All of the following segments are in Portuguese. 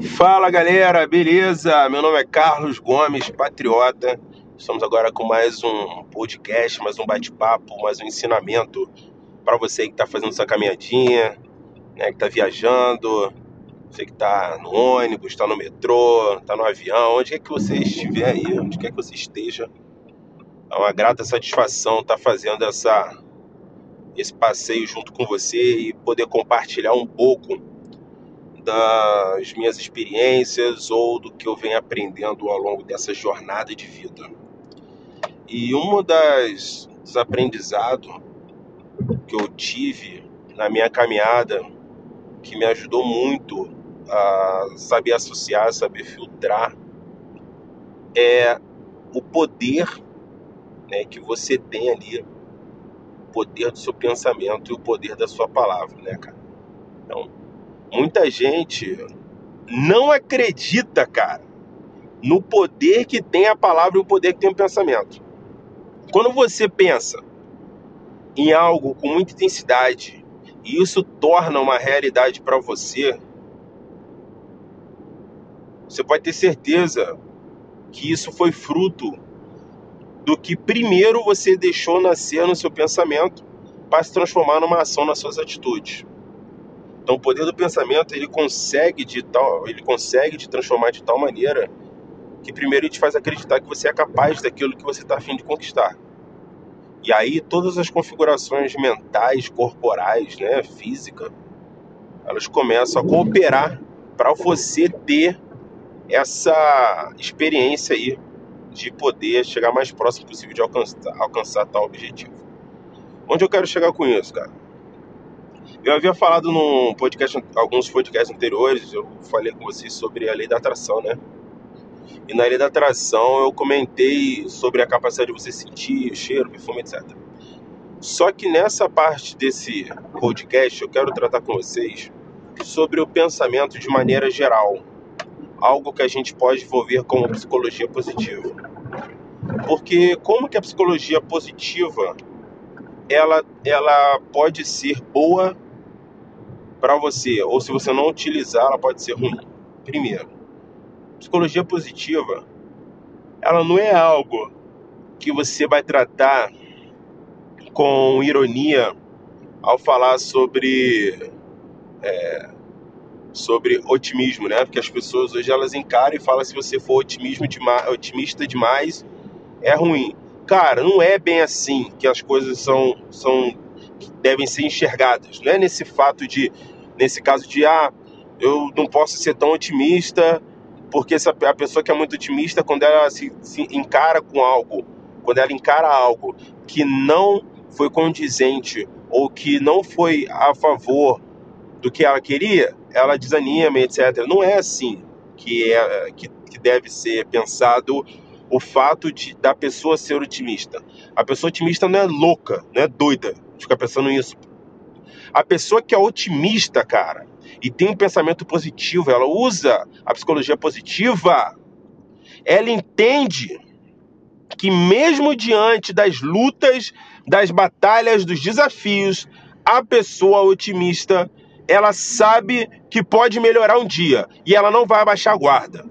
Fala galera, beleza? Meu nome é Carlos Gomes, patriota. Estamos agora com mais um podcast, mais um bate-papo, mais um ensinamento para você que está fazendo sua caminhadinha, né, que está viajando, você que está no ônibus, está no metrô, está no avião, onde quer que você estiver aí, onde quer que você esteja. É uma grata satisfação estar tá fazendo essa, esse passeio junto com você e poder compartilhar um pouco das minhas experiências ou do que eu venho aprendendo ao longo dessa jornada de vida. E um dos aprendizados que eu tive na minha caminhada, que me ajudou muito a saber associar, saber filtrar, é o poder né, que você tem ali, o poder do seu pensamento e o poder da sua palavra, né, cara? Então, muita gente não acredita, cara, no poder que tem a palavra e o poder que tem o pensamento. Quando você pensa em algo com muita intensidade e isso torna uma realidade para você, você pode ter certeza que isso foi fruto do que primeiro você deixou nascer no seu pensamento para se transformar numa ação nas suas atitudes. Então, o poder do pensamento ele consegue de tal, ele consegue te transformar de tal maneira que primeiro ele te faz acreditar que você é capaz daquilo que você está afim de conquistar. E aí todas as configurações mentais, corporais, né, física, elas começam a cooperar para você ter essa experiência aí de poder chegar mais próximo possível de alcançar, alcançar tal objetivo. Onde eu quero chegar com isso, cara? Eu havia falado num podcast, alguns podcasts anteriores, eu falei com vocês sobre a lei da atração, né? E na lei da atração eu comentei sobre a capacidade de você sentir cheiro, perfume, etc. Só que nessa parte desse podcast eu quero tratar com vocês sobre o pensamento de maneira geral, algo que a gente pode envolver como psicologia positiva. Porque como que a psicologia positiva ela, ela pode ser boa para você, ou se você não utilizar, ela pode ser ruim. Primeiro, psicologia positiva, ela não é algo que você vai tratar com ironia ao falar sobre é, sobre otimismo, né? Porque as pessoas hoje elas encaram e falam se você for otimismo demais, otimista demais é ruim. Cara, não é bem assim que as coisas são são devem ser enxergadas. Não é nesse fato de nesse caso de ah, eu não posso ser tão otimista porque essa, a pessoa que é muito otimista, quando ela se, se encara com algo, quando ela encara algo que não foi condizente ou que não foi a favor do que ela queria, ela desanima, etc. Não é assim que, é, que, que deve ser pensado o fato de, da pessoa ser otimista. A pessoa otimista não é louca, não é doida ficar pensando nisso. A pessoa que é otimista, cara, e tem um pensamento positivo, ela usa a psicologia positiva, ela entende que mesmo diante das lutas, das batalhas, dos desafios, a pessoa otimista, ela sabe que pode melhorar um dia e ela não vai abaixar a guarda.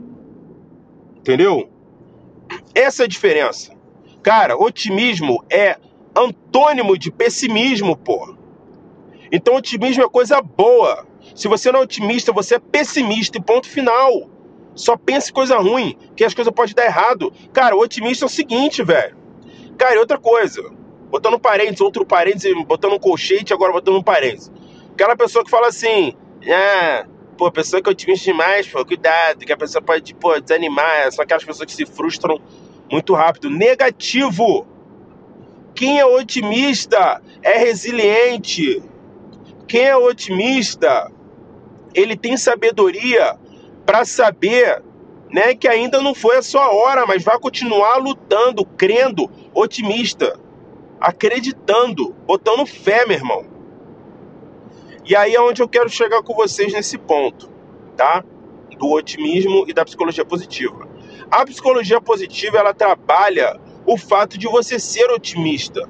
Entendeu? Essa é a diferença. Cara, otimismo é antônimo de pessimismo, pô. Então, otimismo é coisa boa. Se você não é otimista, você é pessimista e ponto final. Só pense coisa ruim, que as coisas podem dar errado. Cara, o otimista é o seguinte, velho. Cara, e outra coisa. Botando parênteses, outro parênteses, botando um colchete, agora botando um parênteses. Aquela pessoa que fala assim, ah, pô, pessoa que é otimista demais, pô, cuidado, que a pessoa pode, pô, desanimar. São aquelas pessoas que se frustram muito rápido. Negativo. Quem é otimista é resiliente. Quem é otimista ele tem sabedoria para saber né, que ainda não foi a sua hora, mas vai continuar lutando, crendo, otimista, acreditando, botando fé, meu irmão. E aí é onde eu quero chegar com vocês nesse ponto, tá? Do otimismo e da psicologia positiva. A psicologia positiva, ela trabalha o fato de você ser otimista,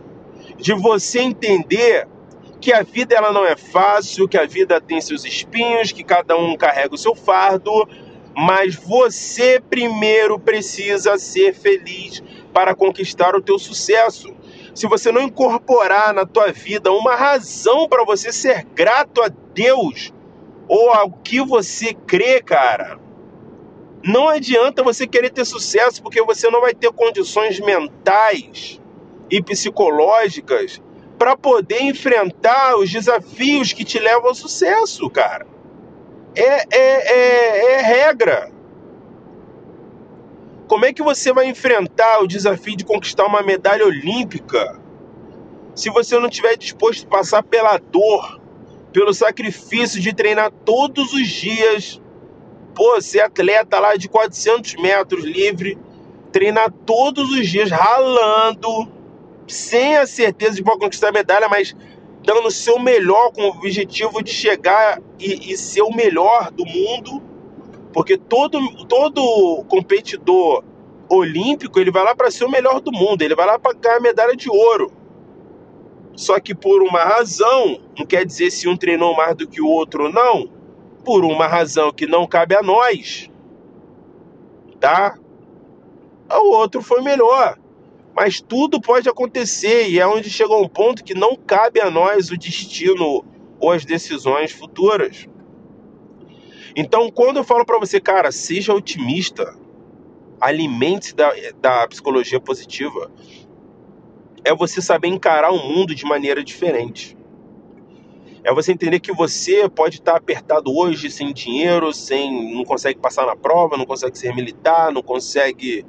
de você entender que a vida ela não é fácil, que a vida tem seus espinhos, que cada um carrega o seu fardo, Mas você primeiro precisa ser feliz para conquistar o teu sucesso. Se você não incorporar na tua vida uma razão para você ser grato a Deus ou ao que você crê, cara, não adianta você querer ter sucesso porque você não vai ter condições mentais e psicológicas para poder enfrentar os desafios que te levam ao sucesso, cara. É, é, é, é regra. Como é que você vai enfrentar o desafio de conquistar uma medalha olímpica se você não estiver disposto a passar pela dor, pelo sacrifício de treinar todos os dias? Pô, ser atleta lá de 400 metros livre, treinar todos os dias ralando, sem a certeza de poder conquistar a medalha, mas dando o seu melhor com o objetivo de chegar e, e ser o melhor do mundo porque todo, todo competidor olímpico, ele vai lá para ser o melhor do mundo, ele vai lá para ganhar medalha de ouro. Só que por uma razão, não quer dizer se um treinou mais do que o outro ou não, por uma razão que não cabe a nós, tá? O outro foi melhor. Mas tudo pode acontecer e é onde chegou um ponto que não cabe a nós o destino ou as decisões futuras. Então, quando eu falo para você, cara, seja otimista, alimente-se da, da psicologia positiva, é você saber encarar o mundo de maneira diferente. É você entender que você pode estar apertado hoje, sem dinheiro, sem não consegue passar na prova, não consegue ser militar, não consegue,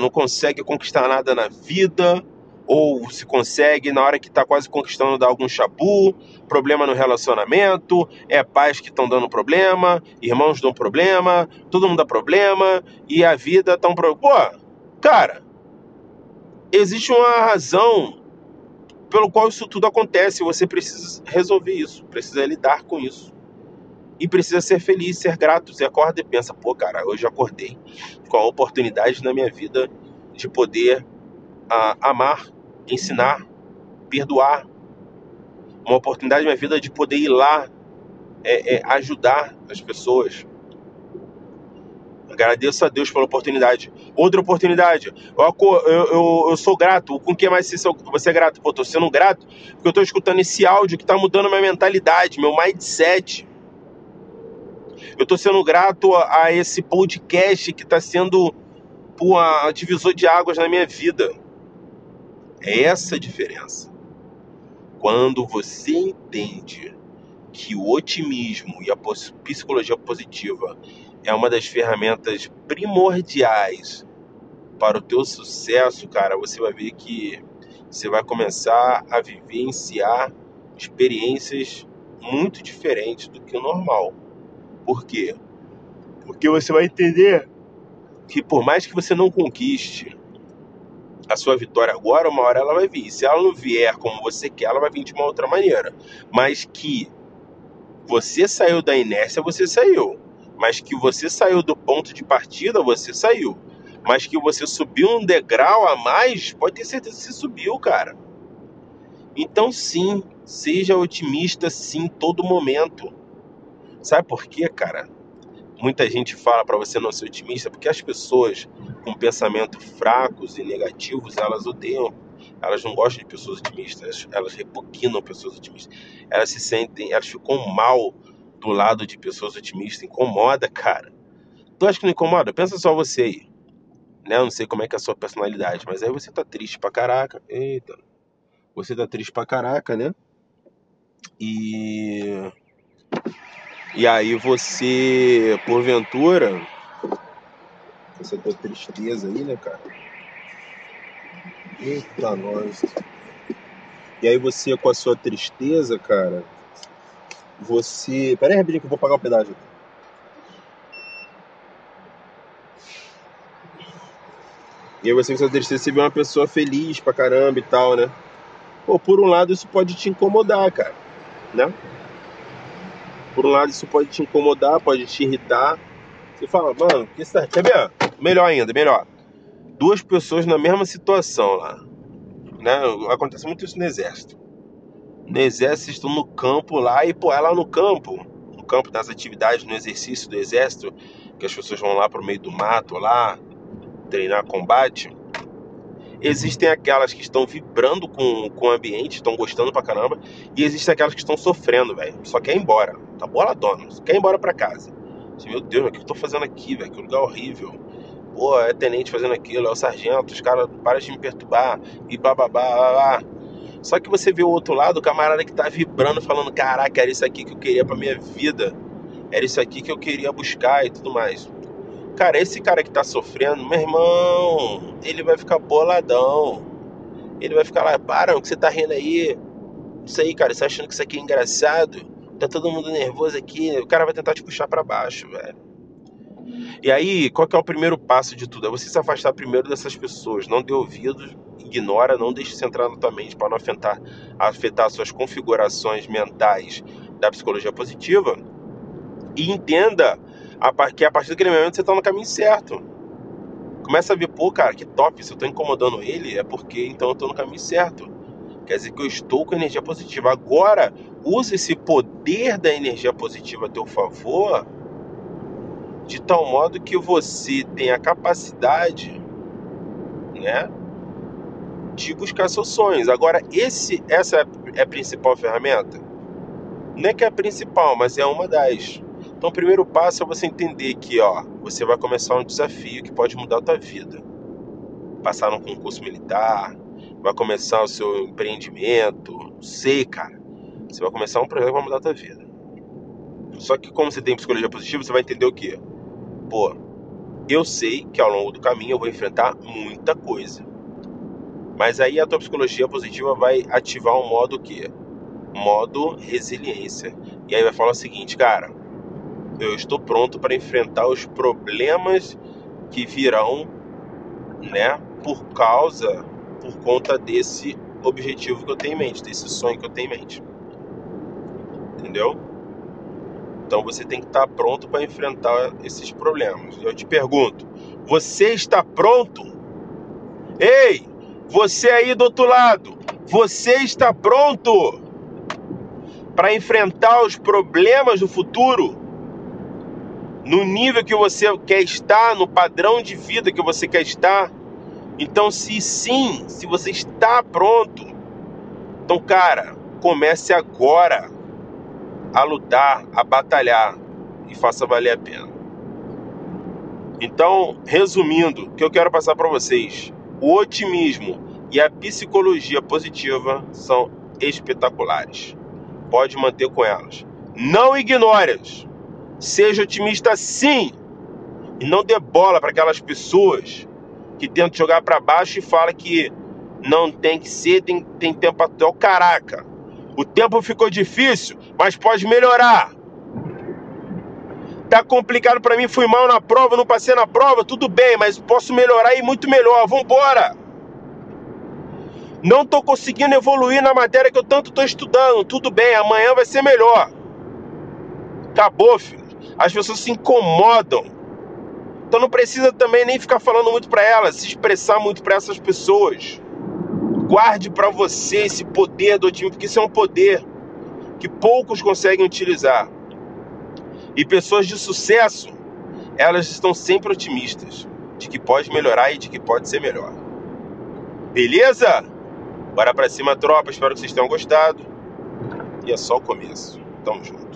não consegue conquistar nada na vida, ou se consegue na hora que está quase conquistando dar algum chabu, problema no relacionamento, é pais que estão dando problema, irmãos dão problema, todo mundo dá problema e a vida tá um problema. Pô, cara, existe uma razão pelo qual isso tudo acontece, você precisa resolver isso, precisa lidar com isso. E precisa ser feliz, ser grato. Você acorda e pensa, pô, cara, hoje acordei com a oportunidade na minha vida de poder a, amar ensinar, perdoar. Uma oportunidade na minha vida de poder ir lá é, é, ajudar as pessoas. Agradeço a Deus pela oportunidade. Outra oportunidade. Eu, eu, eu, eu sou grato. Com que mais você é grato? Pô, tô sendo grato porque eu tô escutando esse áudio que tá mudando minha mentalidade, meu mindset. Eu tô sendo grato a, a esse podcast que tá sendo a divisor de águas na minha vida. É essa a diferença. Quando você entende que o otimismo e a psicologia positiva é uma das ferramentas primordiais para o teu sucesso, cara, você vai ver que você vai começar a vivenciar experiências muito diferentes do que o normal. Por quê? Porque você vai entender que por mais que você não conquiste a sua vitória agora, uma hora ela vai vir. Se ela não vier como você quer, ela vai vir de uma outra maneira. Mas que você saiu da inércia, você saiu. Mas que você saiu do ponto de partida, você saiu. Mas que você subiu um degrau a mais, pode ter certeza que você subiu, cara. Então, sim, seja otimista, sim, todo momento. Sabe por quê, cara? Muita gente fala para você não ser otimista porque as pessoas com pensamento fracos e negativos, elas odeiam, elas não gostam de pessoas otimistas, elas repugnam pessoas otimistas. Elas se sentem, elas ficam mal do lado de pessoas otimistas, incomoda, cara. Tu acha que não incomoda? Pensa só você aí. Né? Eu não sei como é que é a sua personalidade, mas aí você tá triste pra caraca. Eita. Você tá triste pra caraca, né? E e aí você, porventura, essa tua tristeza aí, né, cara? Eita, nós. E aí você, com a sua tristeza, cara, você. Pera aí, rapidinho que eu vou pagar o pedágio. E aí você com sua tristeza, você vê uma pessoa feliz pra caramba e tal, né? Pô, por um lado isso pode te incomodar, cara, né? Por um lado, isso pode te incomodar, pode te irritar. Você fala, mano, que está... quer ver? Melhor ainda, melhor. Duas pessoas na mesma situação lá. Né? Acontece muito isso no exército. No exército, estão no campo lá e, pô, é lá no campo. No campo, nas atividades, no exercício do exército, que as pessoas vão lá pro meio do mato lá, treinar combate. Existem aquelas que estão vibrando com, com o ambiente, estão gostando pra caramba, e existem aquelas que estão sofrendo, velho. Só quer ir embora. Tá boladona, só quer ir embora pra casa. Meu Deus, o que eu tô fazendo aqui, velho? Que lugar horrível. Pô, é tenente fazendo aquilo, é o sargento, os caras param de me perturbar e blá blá blá. Só que você vê o outro lado, o camarada que tá vibrando, falando: caraca, era isso aqui que eu queria pra minha vida, era isso aqui que eu queria buscar e tudo mais. Cara, esse cara que tá sofrendo, meu irmão, ele vai ficar boladão. Ele vai ficar lá, para, o que você tá rindo aí? Isso aí, cara, você tá achando que isso aqui é engraçado? Tá todo mundo nervoso aqui, o cara vai tentar te puxar para baixo, velho. E aí, qual que é o primeiro passo de tudo? É você se afastar primeiro dessas pessoas, não dê ouvidos, ignora, não deixe isso entrar na tua mente para não afetar, afetar suas configurações mentais da psicologia positiva. E entenda que a partir daquele momento você está no caminho certo. Começa a ver, pô, cara, que top, se eu estou incomodando ele, é porque então eu estou no caminho certo. Quer dizer que eu estou com energia positiva. Agora, use esse poder da energia positiva a teu favor, de tal modo que você tenha a capacidade, né, de buscar seus sonhos. Agora, esse, essa é a principal ferramenta? Não é que é a principal, mas é uma das. Então, o primeiro passo é você entender que, ó, você vai começar um desafio que pode mudar a tua vida. Passar num concurso militar, vai começar o seu empreendimento, não sei, cara. Você vai começar um projeto que vai mudar a tua vida. Só que como você tem psicologia positiva, você vai entender o quê? Pô, eu sei que ao longo do caminho eu vou enfrentar muita coisa. Mas aí a tua psicologia positiva vai ativar um modo que modo resiliência. E aí vai falar o seguinte, cara, eu estou pronto para enfrentar os problemas que virão, né, por causa, por conta desse objetivo que eu tenho em mente, desse sonho que eu tenho em mente. Entendeu? Então você tem que estar pronto para enfrentar esses problemas. Eu te pergunto, você está pronto? Ei, você aí do outro lado, você está pronto para enfrentar os problemas do futuro? No nível que você quer estar, no padrão de vida que você quer estar. Então, se sim, se você está pronto, então, cara, comece agora a lutar, a batalhar e faça valer a pena. Então, resumindo, o que eu quero passar para vocês: o otimismo e a psicologia positiva são espetaculares. Pode manter com elas. Não ignore-as. Seja otimista sim. E não dê bola para aquelas pessoas que tentam jogar para baixo e fala que não tem que ser, tem, tem tempo até o caraca. O tempo ficou difícil, mas pode melhorar. Tá complicado para mim, fui mal na prova, não passei na prova, tudo bem, mas posso melhorar e muito melhor. Vambora! Não tô conseguindo evoluir na matéria que eu tanto tô estudando. Tudo bem, amanhã vai ser melhor. Acabou, filho as pessoas se incomodam. Então não precisa também nem ficar falando muito para elas, se expressar muito para essas pessoas. Guarde para você esse poder do otimismo, porque isso é um poder que poucos conseguem utilizar. E pessoas de sucesso, elas estão sempre otimistas de que pode melhorar e de que pode ser melhor. Beleza? Bora pra cima, tropa. Espero que vocês tenham gostado. E é só o começo. Tamo junto.